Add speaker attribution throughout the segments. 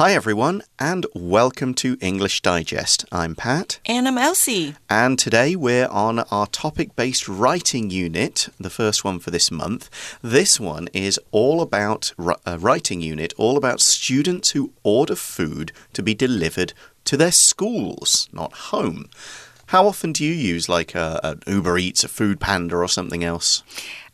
Speaker 1: Hi, everyone, and welcome to English Digest. I'm Pat.
Speaker 2: And I'm Elsie.
Speaker 1: And today we're on our topic based writing unit, the first one for this month. This one is all about a uh, writing unit, all about students who order food to be delivered to their schools, not home. How often do you use like a, an Uber Eats, a Food Panda, or something else?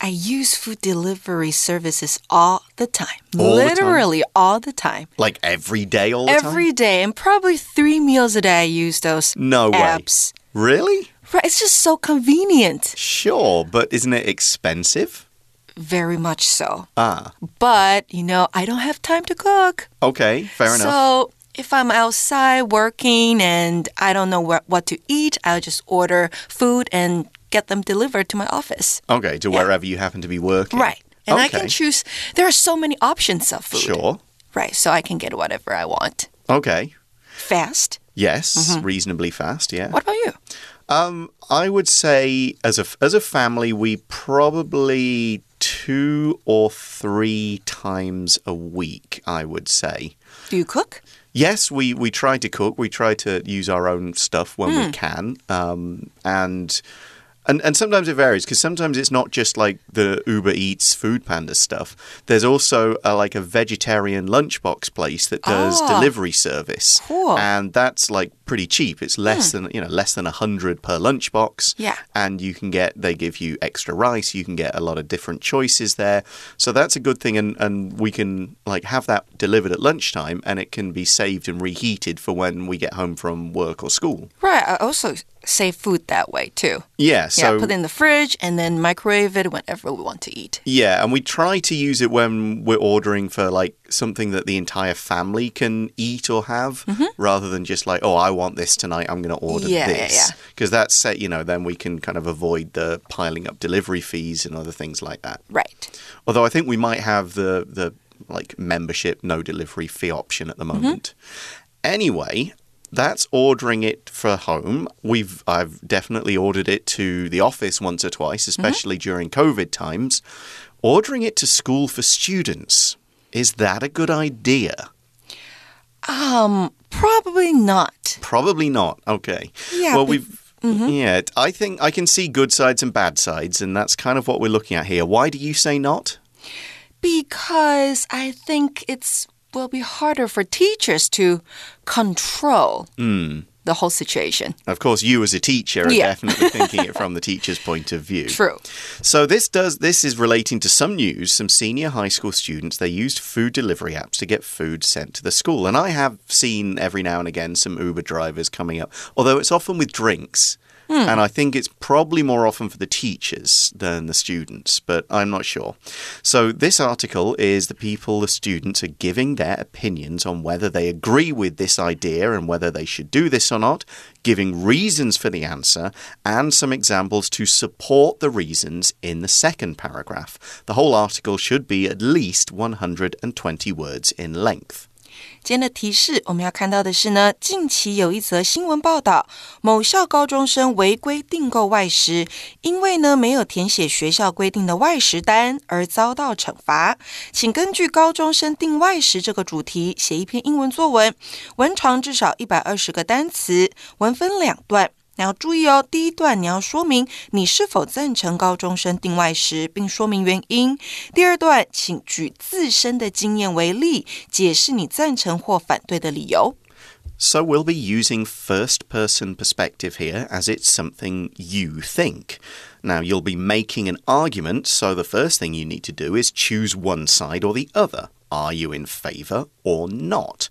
Speaker 2: I use food delivery services all the time.
Speaker 1: All
Speaker 2: Literally
Speaker 1: the time?
Speaker 2: all the time.
Speaker 1: Like every day, all the
Speaker 2: every day, and probably three meals a day I use those
Speaker 1: No
Speaker 2: apps.
Speaker 1: way. Really?
Speaker 2: Right, it's just so convenient.
Speaker 1: Sure, but isn't it expensive?
Speaker 2: Very much so.
Speaker 1: Ah,
Speaker 2: But, you know, I don't have time to cook.
Speaker 1: okay, fair enough.
Speaker 2: So if I'm outside working and I don't know what, what to eat, I'll just order food and get them delivered to my office.
Speaker 1: Okay, to wherever you happen to be working.
Speaker 2: Right. And I can choose. There are so many options of food.
Speaker 1: Sure.
Speaker 2: Right. So I can get whatever I want.
Speaker 1: Okay.
Speaker 2: Fast.
Speaker 1: Yes, reasonably fast, yeah.
Speaker 2: What about you?
Speaker 1: Um, I would say as a as a family, we probably two or three times a week. I would say.
Speaker 2: Do you cook?
Speaker 1: Yes, we we try to cook. We try to use our own stuff when we can, um, and. And, and sometimes it varies because sometimes it's not just like the Uber Eats Food Panda stuff. There's also a, like a vegetarian lunchbox place that does
Speaker 2: Ah.
Speaker 1: delivery service,
Speaker 2: Cool.
Speaker 1: and that's like pretty cheap. It's less than you know less than a hundred per lunchbox.
Speaker 2: Yeah.
Speaker 1: and you can get they give you extra rice. You can get a lot of different choices there, so that's a good thing. And and we can like have that delivered at lunchtime, and it can be saved and reheated for when we get home from work or school.
Speaker 2: Right. I also save food that way too.
Speaker 1: Yeah, so
Speaker 2: yeah. Put it in the fridge and then microwave it whenever we want to eat.
Speaker 1: Yeah, and we try to use it when we're ordering for like something that the entire family can eat or have, mm-hmm. rather than just like, oh, I want this tonight, I'm going to order
Speaker 2: Yeah, yeah,
Speaker 1: this.
Speaker 2: yeah.
Speaker 1: Because that's set, you know, then we can kind of avoid the piling up delivery fees and other things like that.
Speaker 2: Right.
Speaker 1: Although I think we might have the the like membership no delivery fee option at the mm-hmm. moment. Anyway, that's ordering it for home. We've I've definitely ordered it to the office once or twice, especially during COVID times. Ordering it to school for students. Is that a good idea?
Speaker 2: Um, probably not.
Speaker 1: Probably not. Okay.
Speaker 2: Yeah,
Speaker 1: Well, we've yeah, I think I can see good sides and bad sides, and that's kind of what we're looking at here. Why do you say not?
Speaker 2: Because I think it's will be harder for teachers to control hmm. the whole situation.
Speaker 1: Of course, you as a teacher are
Speaker 2: Yeah.
Speaker 1: definitely thinking it from the teacher's point of view.
Speaker 2: True.
Speaker 1: So this does this is relating to some news. Some senior high school students they used food delivery apps to get food sent to the school, and I have seen every now and again some Uber drivers coming up, although it's often with drinks. Hmm. And I think it's probably more often for the teachers than the students, but I'm not sure. So, this article is the people, the students, are giving their opinions on whether they agree with this idea and whether they should do this or not, giving reasons for the answer, and some examples to support the reasons in the second paragraph. The whole article should be at least 120 words in length.
Speaker 2: 今天的提示，我们要看到的是呢，近期有一则新闻报道，某校高中生违规订购外食，因为呢没有填写学校规定的外食单而遭到惩罚。请根据高中生订外食这个主题写一篇英文作文，文长至少一百二十个单词，文分两段。你要注意哦，第一段你要说明你是否赞成高中生订外食，并说明原因。第二段，请举自身的经验为例，解释你赞成或反对的理由。
Speaker 1: So we'll be using first person perspective here as it's something you think. Now, you'll be making an argument, so the first thing you need to do is choose one side or the other. Are you in favour or not?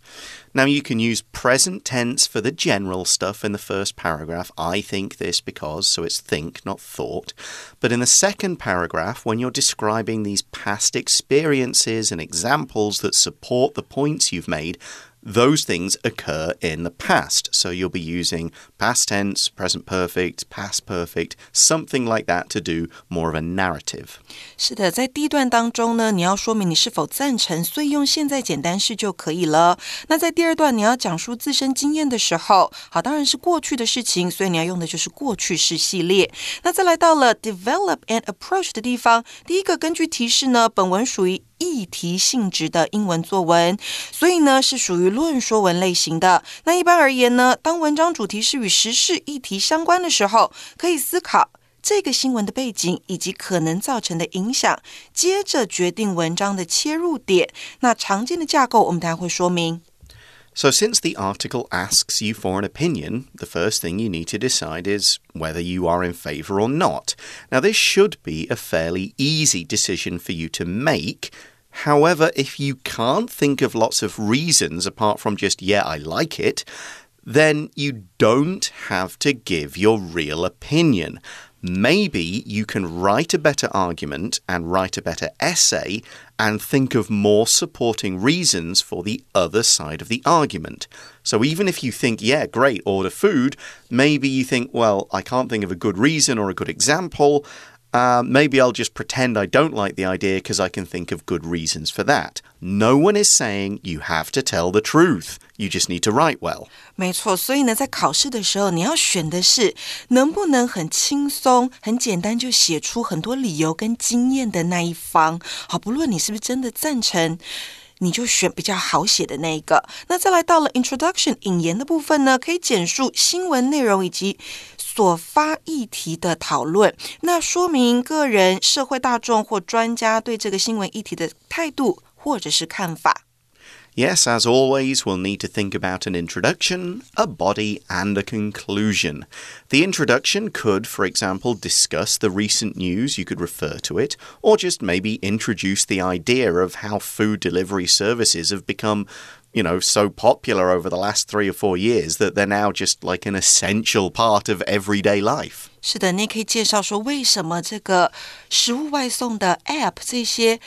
Speaker 1: Now, you can use present tense for the general stuff in the first paragraph. I think this because, so it's think, not thought. But in the second paragraph, when you're describing these past experiences and examples that support the points you've made, those things occur in the past. So you'll be using past tense, present perfect, past perfect, something like that to do more of a narrative.
Speaker 2: 是的，在第一段当中呢，你要说明你是否赞成，所以用现在简单式就可以了。那在第二段你要讲述自身经验的时候，好，当然是过去的事情，所以你要用的就是过去式系列。那再来到了 develop and approach 的地方，第一个根据提示呢，本文属于 议题性质的英文作文，所以呢是属于论说文类型的。那一般而言呢，当文章主题是与时事议题相关的时候，可以思考这个新闻的背景以及可能造成的影响，接着决定文章的切入点。那常见的架构，我们等下会说明。
Speaker 1: So, since the article asks you for an opinion, the first thing you need to decide is whether you are in favour or not. Now, this should be a fairly easy decision for you to make. However, if you can't think of lots of reasons apart from just, yeah, I like it, then you don't have to give your real opinion. Maybe you can write a better argument and write a better essay and think of more supporting reasons for the other side of the argument. So even if you think, yeah, great, order food, maybe you think, well, I can't think of a good reason or a good example Uh, maybe I'll just pretend I don't like the idea because I can think of good reasons for that. No one is saying you have to tell the truth. You just need to write well.
Speaker 2: 没错，所以呢，在考试的时候，你要选的是能不能很轻松、很简单就写出很多理由跟经验的那一方。好，不论你是不是真的赞成。 你就选比较好写的那一个。那再来到了 introduction 引言的部分呢，可以简述新闻内容以及所发议题的讨论，那说明个人、社会大众或专家对这个新闻议题的态度或者是看法。
Speaker 1: Yes, as always, we'll need to think about an introduction, a body, and a conclusion. The introduction could, for example, discuss the recent news, you could refer to it, or just maybe introduce the idea of how food delivery services have become you know, so popular over the last three or four years that they're now just like an essential part of everyday life.
Speaker 2: 是的，你也可以介绍说为什么这个食物外送的 App 这些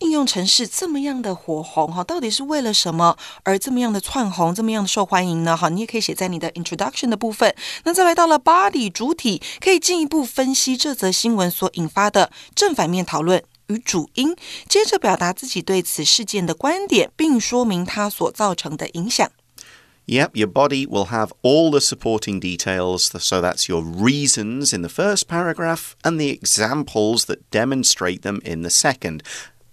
Speaker 2: 应用程式这么样的火红哈，到底是为了什么而这么样的窜红，这么样的受欢迎呢？哈，你也可以写在你的 introduction 的部分。那再来到了 body 主体，可以进一步分析这则新闻所引发的正反面讨论。与主因，接着表达自己对此事件的观点，并说明它所造成的影响。
Speaker 1: Yep, your body will have all the supporting details. So that's your reasons in the first paragraph and the examples that demonstrate them in the second.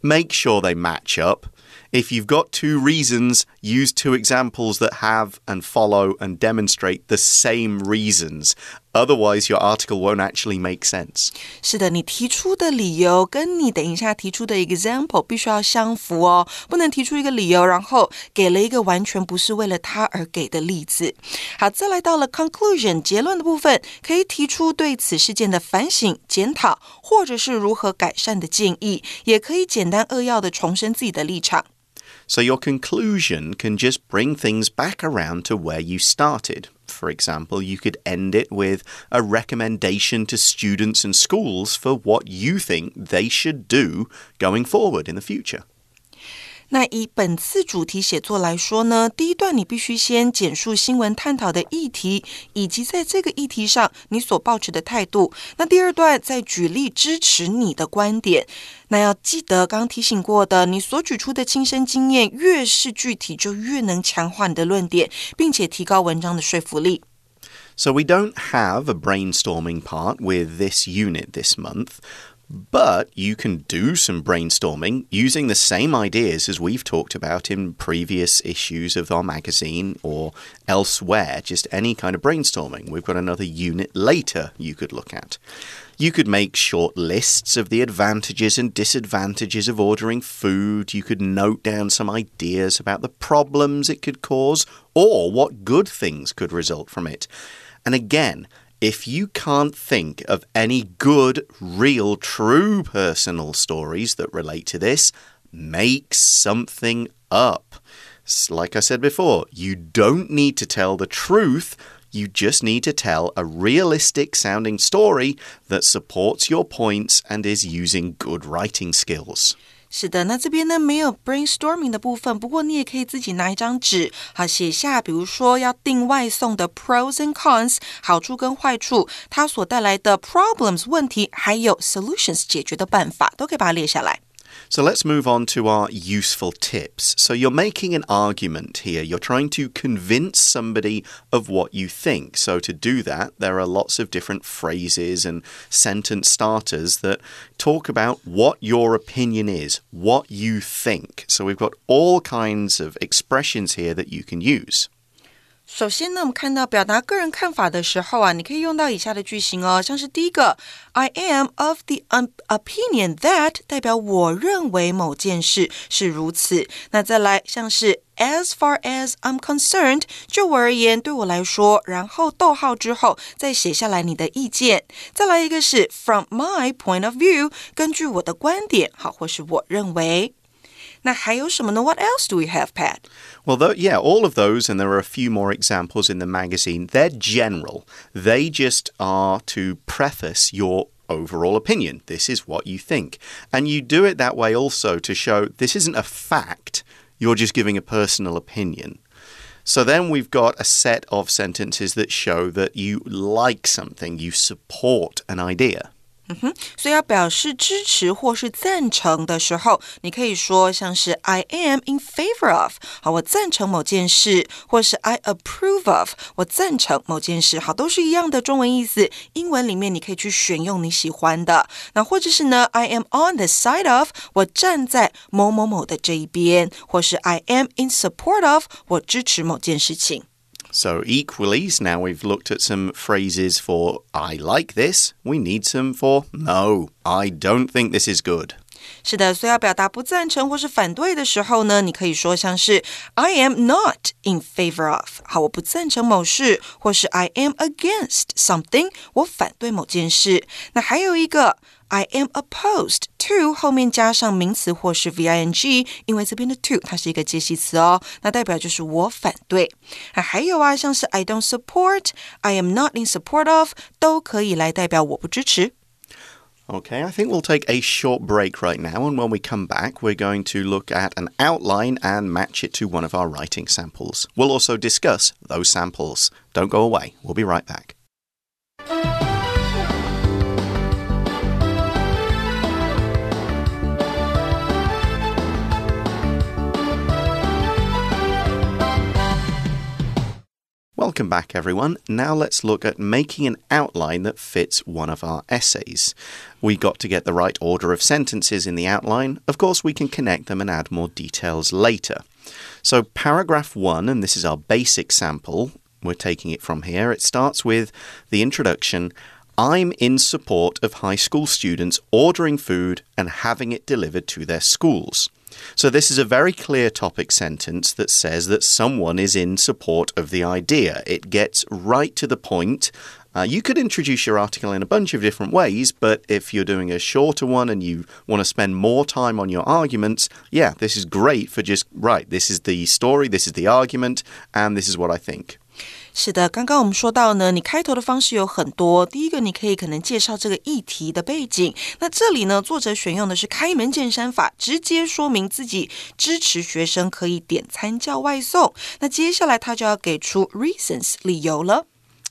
Speaker 1: Make sure they match up. If you've got two reasons, use two examples that have and follow and demonstrate the same reasons. Otherwise, your article won't actually make sense.
Speaker 2: 是的，你提出的理由跟你等一下提出的 example 必须要相符哦，不能提出一个理由，然后给了一个完全不是为了他而给的例子。好，再来到了 conclusion 结论的部分，可以提出对此事件的反省、检讨，或者是如何改善的建议，也可以简单扼要的重申自己的立场。
Speaker 1: So your conclusion can just bring things back around to where you started. For example, you could end it with a recommendation to students and schools for what you think they should do going forward in the future.
Speaker 2: 那以本次主题写作来说呢，第一段你必须先简述新闻探讨的议题，以及在这个议题上你所抱持的态度。那第二段再举例支持你的观点。那要记得刚刚提醒过的，你所举出的亲身经验越是具体，就越能强化你的论点，并且提高文章的说服力。
Speaker 1: So we don't have a brainstorming part with this unit this month. But you can do some brainstorming using the same ideas as we've talked about in previous issues of our magazine or elsewhere, just any kind of brainstorming. We've got another unit later you could look at. You could make short lists of the advantages and disadvantages of ordering food. You could note down some ideas about the problems it could cause or what good things could result from it. And again, if you can't think of any good, real, true personal stories that relate to this, make something up. Like I said before, you don't need to tell the truth. You just need to tell a realistic sounding story that supports your points and is using good writing skills.
Speaker 2: 是的，那这边呢没有 brainstorming 的部分，不过你也可以自己拿一张纸，好写下，比如说要订外送的 pros and cons 好处跟坏处，它所带来的 problems 问题，还有 solutions 解决的办法，都可以把它列下来。
Speaker 1: So let's move on to our useful tips. So you're making an argument here. You're trying to convince somebody of what you think. So to do that, there are lots of different phrases and sentence starters that talk about what your opinion is, what you think. So we've got all kinds of expressions here that you can use.
Speaker 2: 首先呢，我们看到表达个人看法的时候啊，你可以用到以下的句型哦，像是第一个，I am of the opinion that 代表我认为某件事是如此。那再来像是 As far as I'm concerned，就我而言，对我来说，然后逗号之后再写下来你的意见。再来一个是 From my point of view，根据我的观点，好，或是我认为。那还有什么呢？What else do we have, Pat?
Speaker 1: Well, though, yeah, all of those, and there are a few more examples in the magazine. They're general. They just are to preface your overall opinion. This is what you think. And you do it that way also to show this isn't a fact, you're just giving a personal opinion. So then we've got a set of sentences that show that you like something, you support an idea.
Speaker 2: 嗯哼，所以要表示支持或是赞成的时候，你可以说像是 I am in favor of，好，我赞成某件事，或是 I approve of，我赞成某件事，好，都是一样的中文意思。英文里面你可以去选用你喜欢的，那或者是呢，I am on the side of，我站在某某某的这一边，或是 I am in support of，我支持某件事情。
Speaker 1: So, equally, now we've looked at some phrases for I like this, we need some for no, I don't think this is good.
Speaker 2: 是的，所以要表达不赞成或是反对的时候呢，你可以说像是 I am not in favor of，好，我不赞成某事，或是 I am against something，我反对某件事。那还有一个。 I am opposed to 后面加上名词或是 v i n g，因为这边的 to 它是一个介系词哦，那代表就是我反对。啊，还有啊，像是 I don't support、I am not in support of 都可以来代表我不支持。
Speaker 1: Okay, I think we'll take a short break right now, and when we come back, we're going to look at an outline and match it to one of our writing samples. We'll also discuss those samples. Don't go away, we'll be right back. Welcome back, everyone. Now let's look at making an outline that fits one of our essays. We got to get the right order of sentences in the outline. Of course, we can connect them and add more details later. So, paragraph one, and this is our basic sample, we're taking it from here. It starts with the introduction. I'm in support of high school students ordering food and having it delivered to their schools. So, this is a very clear topic sentence that says that someone is in support of the idea. It gets right to the point. Uh, you could introduce your article in a bunch of different ways, but if you're doing a shorter one and you want to spend more time on your arguments, yeah, this is great for just, right, this is the story, this is the argument, and this is what I think.
Speaker 2: 是的，刚刚我们说到呢，你开头的方式有很多。第一个，你可以可能介绍这个议题的背景。那这里呢，作者选用的是开门见山法，直接说明自己支持学生可以点餐叫外送。那接下来他就要给出 reasons 理由了。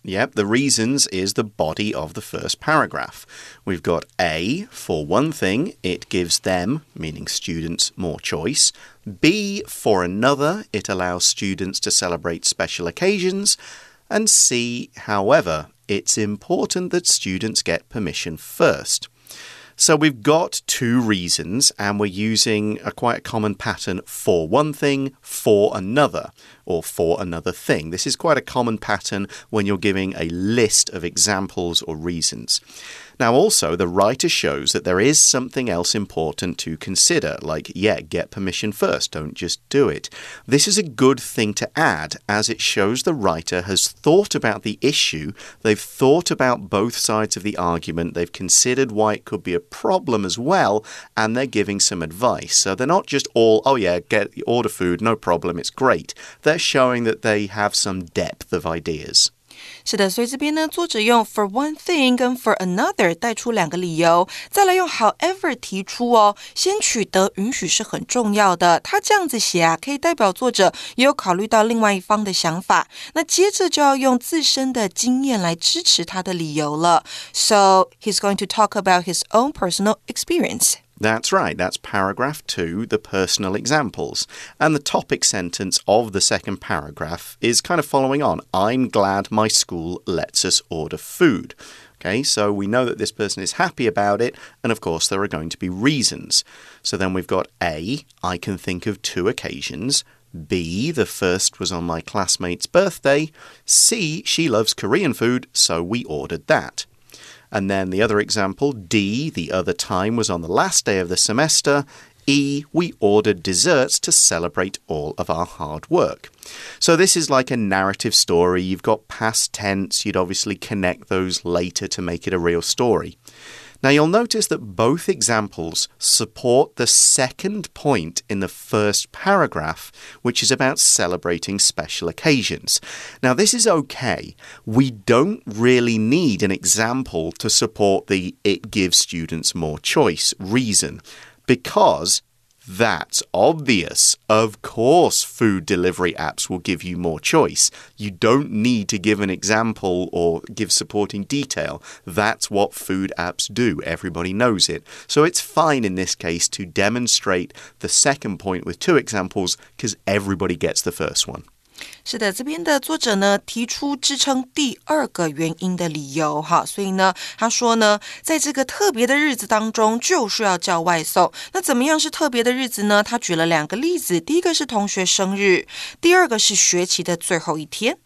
Speaker 1: Yep, the reasons is the body of the first paragraph. We've got A, for one thing, it gives them, meaning students, more choice. B, for another, it allows students to celebrate special occasions. And C, however, it's important that students get permission first. So we've got two reasons, and we're using a quite common pattern for one thing, for another, or for another thing. This is quite a common pattern when you're giving a list of examples or reasons. Now, also, the writer shows that there is something else important to consider, like, yeah, get permission first, don't just do it. This is a good thing to add, as it shows the writer has thought about the issue, they've thought about both sides of the argument, they've considered why it could be a problem as well, and they're giving some advice. So they're not just all, oh, yeah, get order food, no problem, it's great. They're showing that they have some depth of ideas.
Speaker 2: 是的，所以这边呢，作者用 for one thing 跟 for another 带出两个理由，再来用 however 提出哦，先取得允许是很重要的。他这样子写啊，可以代表作者也有考虑到另外一方的想法。那接着就要用自身的经验来支持他的理由了。So he's going to talk about his own personal experience.
Speaker 1: That's right, that's paragraph two, the personal examples. And the topic sentence of the second paragraph is kind of following on I'm glad my school lets us order food. Okay, so we know that this person is happy about it, and of course, there are going to be reasons. So then we've got A, I can think of two occasions. B, the first was on my classmate's birthday. C, she loves Korean food, so we ordered that. And then the other example, D, the other time was on the last day of the semester. E, we ordered desserts to celebrate all of our hard work. So this is like a narrative story. You've got past tense, you'd obviously connect those later to make it a real story. Now you'll notice that both examples support the second point in the first paragraph, which is about celebrating special occasions. Now this is okay. We don't really need an example to support the it gives students more choice reason because that's obvious. Of course, food delivery apps will give you more choice. You don't need to give an example or give supporting detail. That's what food apps do. Everybody knows it. So it's fine in this case to demonstrate the second point with two examples because everybody gets the first one.
Speaker 2: 是的，这边的作者呢提出支撑第二个原因的理由，哈，所以呢，他说呢，在这个特别的日子当中，就是要叫外送。那怎么样是特别的日子呢？他举了两个例子，第一个是同学生日，第二个是学期的最后一天。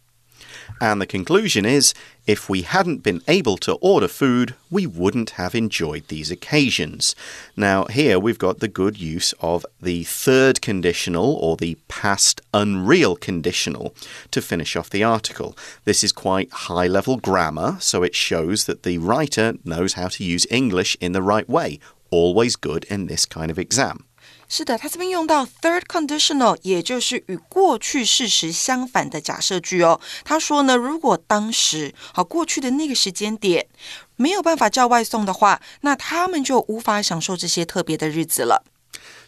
Speaker 1: And the conclusion is if we hadn't been able to order food, we wouldn't have enjoyed these occasions. Now, here we've got the good use of the third conditional or the past unreal conditional to finish off the article. This is quite high level grammar, so it shows that the writer knows how to use English in the right way. Always good in this kind of exam.
Speaker 2: 是的，它这边用到 third conditional，也就是与过去事实相反的假设句哦。他说呢，如果当时好过去的那个时间点没有办法叫外送的话，那他们就无法享受这些特别的日子了。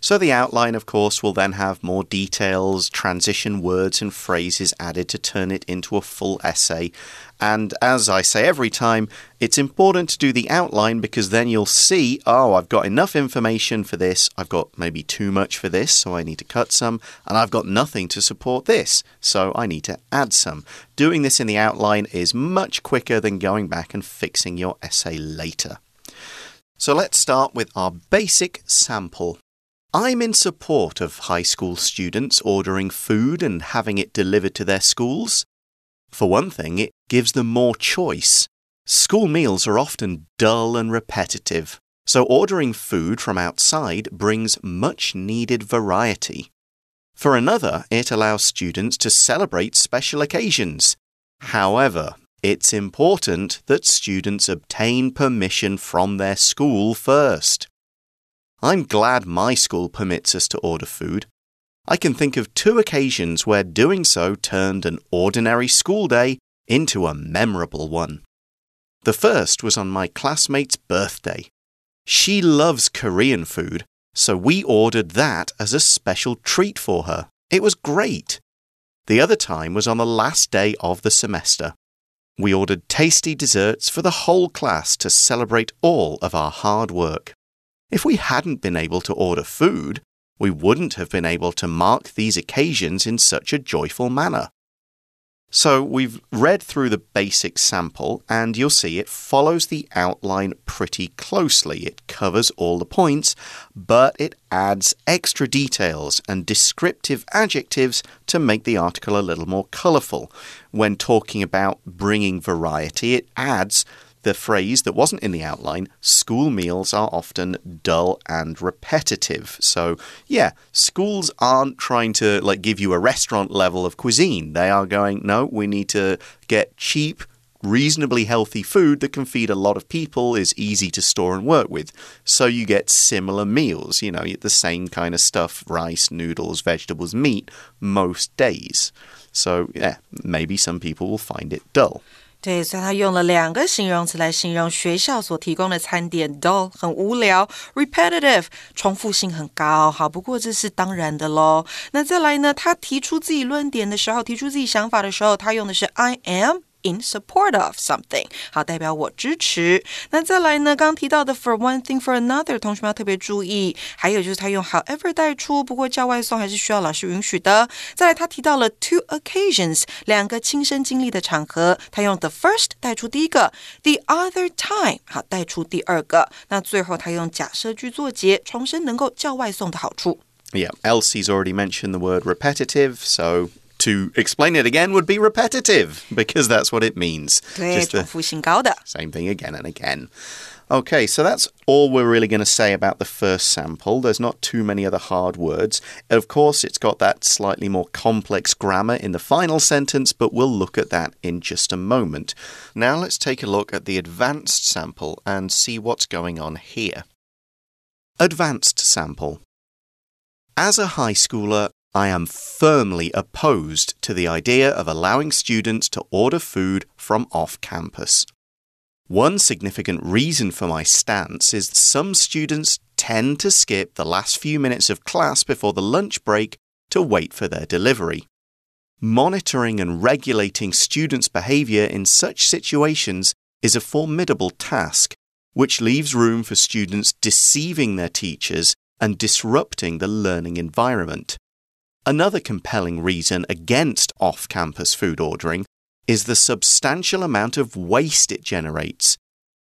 Speaker 1: So the outline, of course, will then have more details, transition words, and phrases added to turn it into a full essay. And as I say every time, it's important to do the outline because then you'll see, oh, I've got enough information for this, I've got maybe too much for this, so I need to cut some, and I've got nothing to support this, so I need to add some. Doing this in the outline is much quicker than going back and fixing your essay later. So let's start with our basic sample. I'm in support of high school students ordering food and having it delivered to their schools. For one thing, it gives them more choice. School meals are often dull and repetitive, so ordering food from outside brings much needed variety. For another, it allows students to celebrate special occasions. However, it's important that students obtain permission from their school first. I'm glad my school permits us to order food. I can think of two occasions where doing so turned an ordinary school day into a memorable one. The first was on my classmate's birthday. She loves Korean food, so we ordered that as a special treat for her. It was great. The other time was on the last day of the semester. We ordered tasty desserts for the whole class to celebrate all of our hard work. If we hadn't been able to order food, we wouldn't have been able to mark these occasions in such a joyful manner. So we've read through the basic sample, and you'll see it follows the outline pretty closely. It covers all the points, but it adds extra details and descriptive adjectives to make the article a little more colourful. When talking about bringing variety, it adds the phrase that wasn't in the outline school meals are often dull and repetitive. So, yeah, schools aren't trying to like give you a restaurant level of cuisine. They are going, no, we need to get cheap, reasonably healthy food that can feed a lot of people, is easy to store and work with. So you get similar meals, you know, the same kind of stuff rice, noodles, vegetables, meat most days. So, yeah, maybe some people will find it dull.
Speaker 2: 对，所以他用了两个形容词来形容学校所提供的餐点，dull 很无聊，repetitive 重复性很高。好，不过这是当然的喽。那再来呢？他提出自己论点的时候，提出自己想法的时候，他用的是 I am in support of something，好，代表我支持。那再来呢，刚刚提到的 for one thing for another，同学们要特别注意。还有就是他用 however 带出，不过叫外送还是需要老师允许的。再来，他提到了 two occasions，两个亲身经历的场合，他用 the first 带出第一个，the other time 好带出第二个。那最后他用假设句作结，重申能够叫外送的好处。
Speaker 1: Yeah, Elsie's already mentioned the word repetitive, so to explain it again would be repetitive because that's what it means.
Speaker 2: 对,
Speaker 1: same thing again and again. Okay, so that's all we're really going to say about the first sample. There's not too many other hard words. Of course, it's got that slightly more complex grammar in the final sentence, but we'll look at that in just a moment. Now let's take a look at the advanced sample and see what's going on here. Advanced sample. As a high schooler, I am firmly opposed to the idea of allowing students to order food from off campus. One significant reason for my stance is some students tend to skip the last few minutes of class before the lunch break to wait for their delivery. Monitoring and regulating students' behavior in such situations is a formidable task, which leaves room for students deceiving their teachers and disrupting the learning environment. Another compelling reason against off campus food ordering is the substantial amount of waste it generates.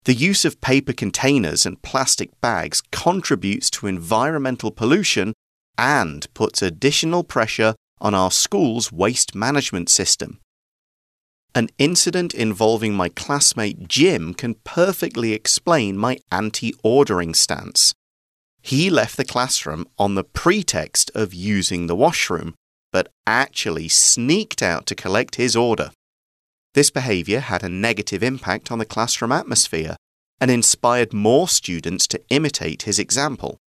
Speaker 1: The use of paper containers and plastic bags contributes to environmental pollution and puts additional pressure on our school's waste management system. An incident involving my classmate Jim can perfectly explain my anti ordering stance. He left the classroom on the pretext of using the washroom, but actually sneaked out to collect his order. This behavior had a negative impact on the classroom atmosphere and inspired more students to imitate his example.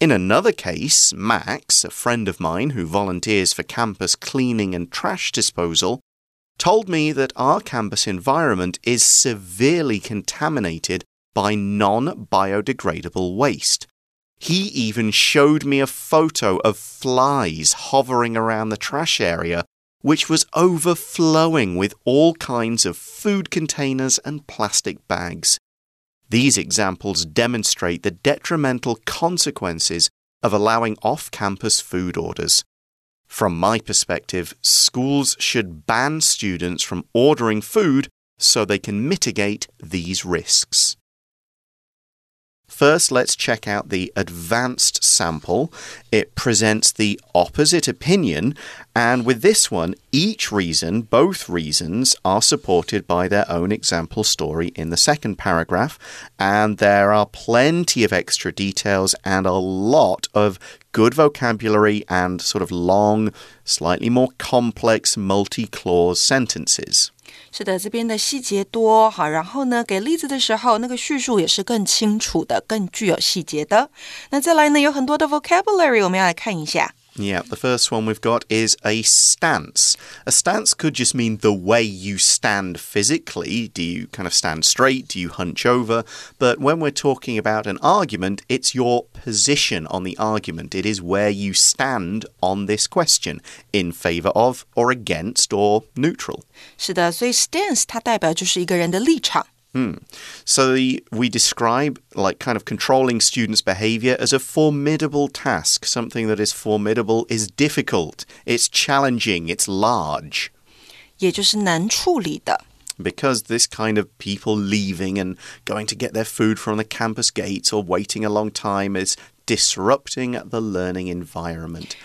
Speaker 1: In another case, Max, a friend of mine who volunteers for campus cleaning and trash disposal, told me that our campus environment is severely contaminated by non biodegradable waste. He even showed me a photo of flies hovering around the trash area, which was overflowing with all kinds of food containers and plastic bags. These examples demonstrate the detrimental consequences of allowing off campus food orders. From my perspective, schools should ban students from ordering food so they can mitigate these risks. First, let's check out the advanced sample. It presents the opposite opinion, and with this one, each reason, both reasons, are supported by their own example story in the second paragraph, and there are plenty of extra details and a lot of good vocabulary and sort of long, slightly more complex multi clause sentences.
Speaker 2: 是的，这边的细节多好，然后呢，给例子的时候，那个叙述也是更清楚的，更具有细节的。那再来呢，有很多的 vocabulary，我们要来看一下。
Speaker 1: Yeah, the first one we've got is a stance. A stance could just mean the way you stand physically. Do you kind of stand straight? Do you hunch over? But when we're talking about an argument, it's your position on the argument. It is where you stand on this question in favor of or against or neutral.
Speaker 2: 是的，所以 stance 它代表就是一个人的立场。
Speaker 1: Hmm. So the, we describe like kind of controlling students' behavior as a formidable task. Something that is formidable is difficult, it's challenging, it's large.
Speaker 2: 也就是难处理的。
Speaker 1: Because this kind of people leaving and going to get their food from the campus gates or waiting a long time is disrupting the learning environment.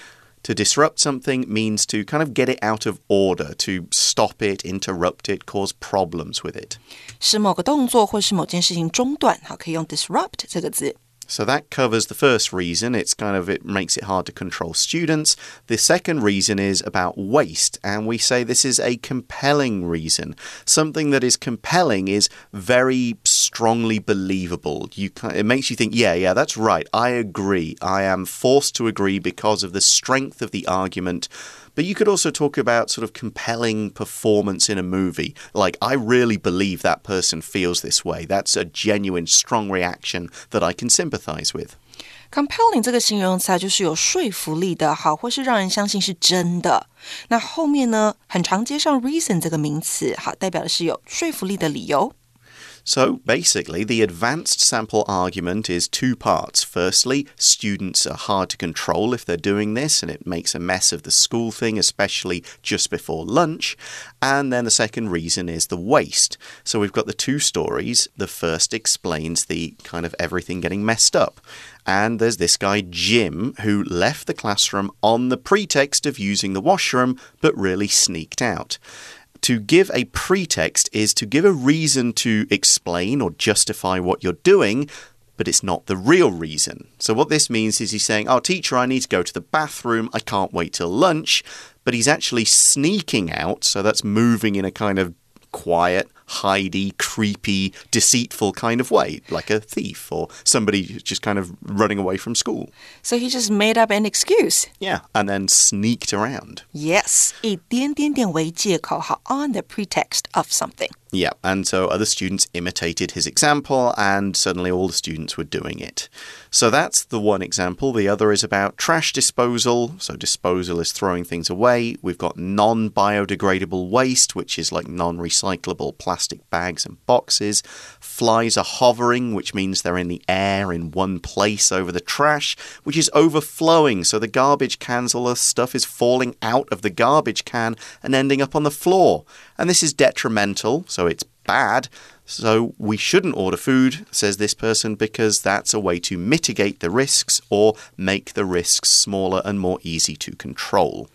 Speaker 1: To disrupt something means to kind of get it out of order, to stop it, interrupt it, cause problems with it.
Speaker 2: 使某个动作或是某件事情中断，好，可以用 disrupt 这个字。
Speaker 1: So that covers the first reason. It's kind of, it makes it hard to control students. The second reason is about waste. And we say this is a compelling reason. Something that is compelling is very strongly believable. You, it makes you think, yeah, yeah, that's right. I agree. I am forced to agree because of the strength of the argument. But you could also talk about sort of compelling performance in a movie. Like, I really believe that person feels this way. That's a genuine, strong reaction that I can sympathize with.
Speaker 2: compelling 这个形容词啊，就是有说服力的，好，或是让人相信是真的。那后面呢，很常接上 reason 这个名词，好，代表的是有说服力的理由。
Speaker 1: So basically, the advanced sample argument is two parts. Firstly, students are hard to control if they're doing this, and it makes a mess of the school thing, especially just before lunch. And then the second reason is the waste. So we've got the two stories. The first explains the kind of everything getting messed up. And there's this guy, Jim, who left the classroom on the pretext of using the washroom, but really sneaked out to give a pretext is to give a reason to explain or justify what you're doing, but it's not the real reason. So, what this means is he's saying, Oh, teacher, I need to go to the bathroom. I can't wait till lunch. But he's actually sneaking out. So, that's moving in a kind of quiet, hidey, creepy, deceitful kind of way, like a thief or somebody just kind of running away from school.
Speaker 2: So he just made up an excuse.
Speaker 1: Yeah, and then sneaked around.
Speaker 2: Yes, 以点点点为借口，好，on the pretext of something.
Speaker 1: Yeah, and so other students imitated his example, and suddenly all the students were doing it. So that's the one example. The other is about trash disposal. So, disposal is throwing things away. We've got non biodegradable waste, which is like non recyclable plastic bags and boxes. Flies are hovering, which means they're in the air in one place over the trash, which is overflowing. So, the garbage cans, all the stuff is falling out of the garbage can and ending up on the floor. And this is detrimental. So it's bad. So we shouldn't order food, says this person, because that's a way to mitigate the risks or make the risks smaller and more easy to control.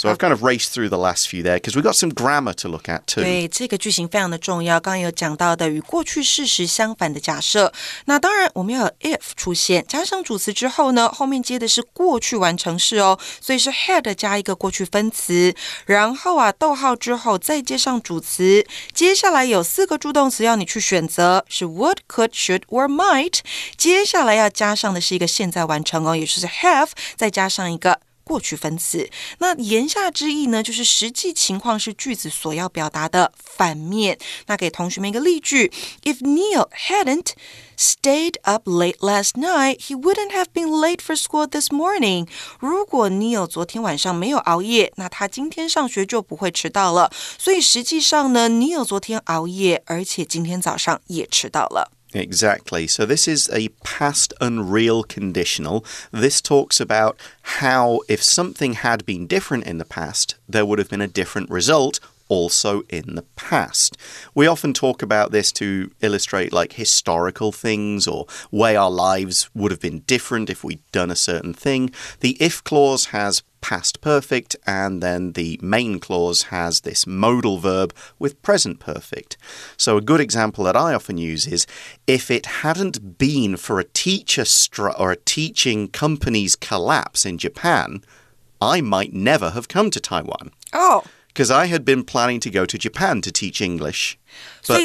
Speaker 1: So I've kind of raced through the last few there because we've got some grammar to look at too.
Speaker 2: 对，这个句型非常的重要。刚刚有讲到的与过去事实相反的假设。那当然，我们要有 if 出现，加上主词之后呢，后面接的是过去完成式哦，所以是 had 加一个过去分词，然后啊，逗号之后再接上主词。接下来有四个助动词要你去选择，是 would、could、should or might。接下来要加上的是一个现在完成哦，也就是 have，再加上一个。 过去分词，那言下之意呢，就是实际情况是句子所要表达的反面。那给同学们一个例句：If Neil hadn't stayed up late last night, he wouldn't have been late for school this morning. 如果 Neil 昨天晚上没有熬夜，那他今天上学就不会迟到了。所以实际上呢，Neil 昨天熬夜，而且今天早上也迟到了。
Speaker 1: Exactly. So this is a past unreal conditional. This talks about how if something had been different in the past, there would have been a different result also in the past. We often talk about this to illustrate like historical things or way our lives would have been different if we'd done a certain thing. The if clause has past perfect, and then the main clause has this modal verb with present perfect. So, a good example that I often use is if it hadn't been for a teacher or a teaching company's collapse in Japan, I might never have come to Taiwan.
Speaker 2: Oh
Speaker 1: because I had been planning to go to Japan to teach English.
Speaker 2: But,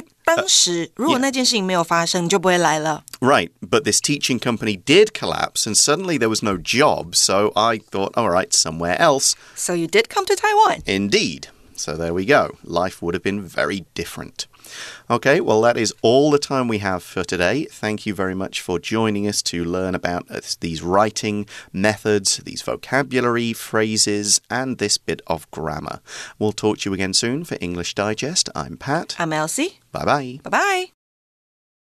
Speaker 2: Right,
Speaker 1: but this teaching company did collapse, and suddenly there was no job. So I thought, all right, somewhere else.
Speaker 2: So you did come to Taiwan.
Speaker 1: Indeed. So there we go. Life would have been very different. Okay, well, that is all the time we have for today. Thank you very much for joining us to learn about uh, these writing methods, these vocabulary phrases, and this bit of grammar. We'll talk to you again soon for English Digest. I'm Pat.
Speaker 2: I'm Elsie.
Speaker 1: Bye bye.
Speaker 2: Bye bye.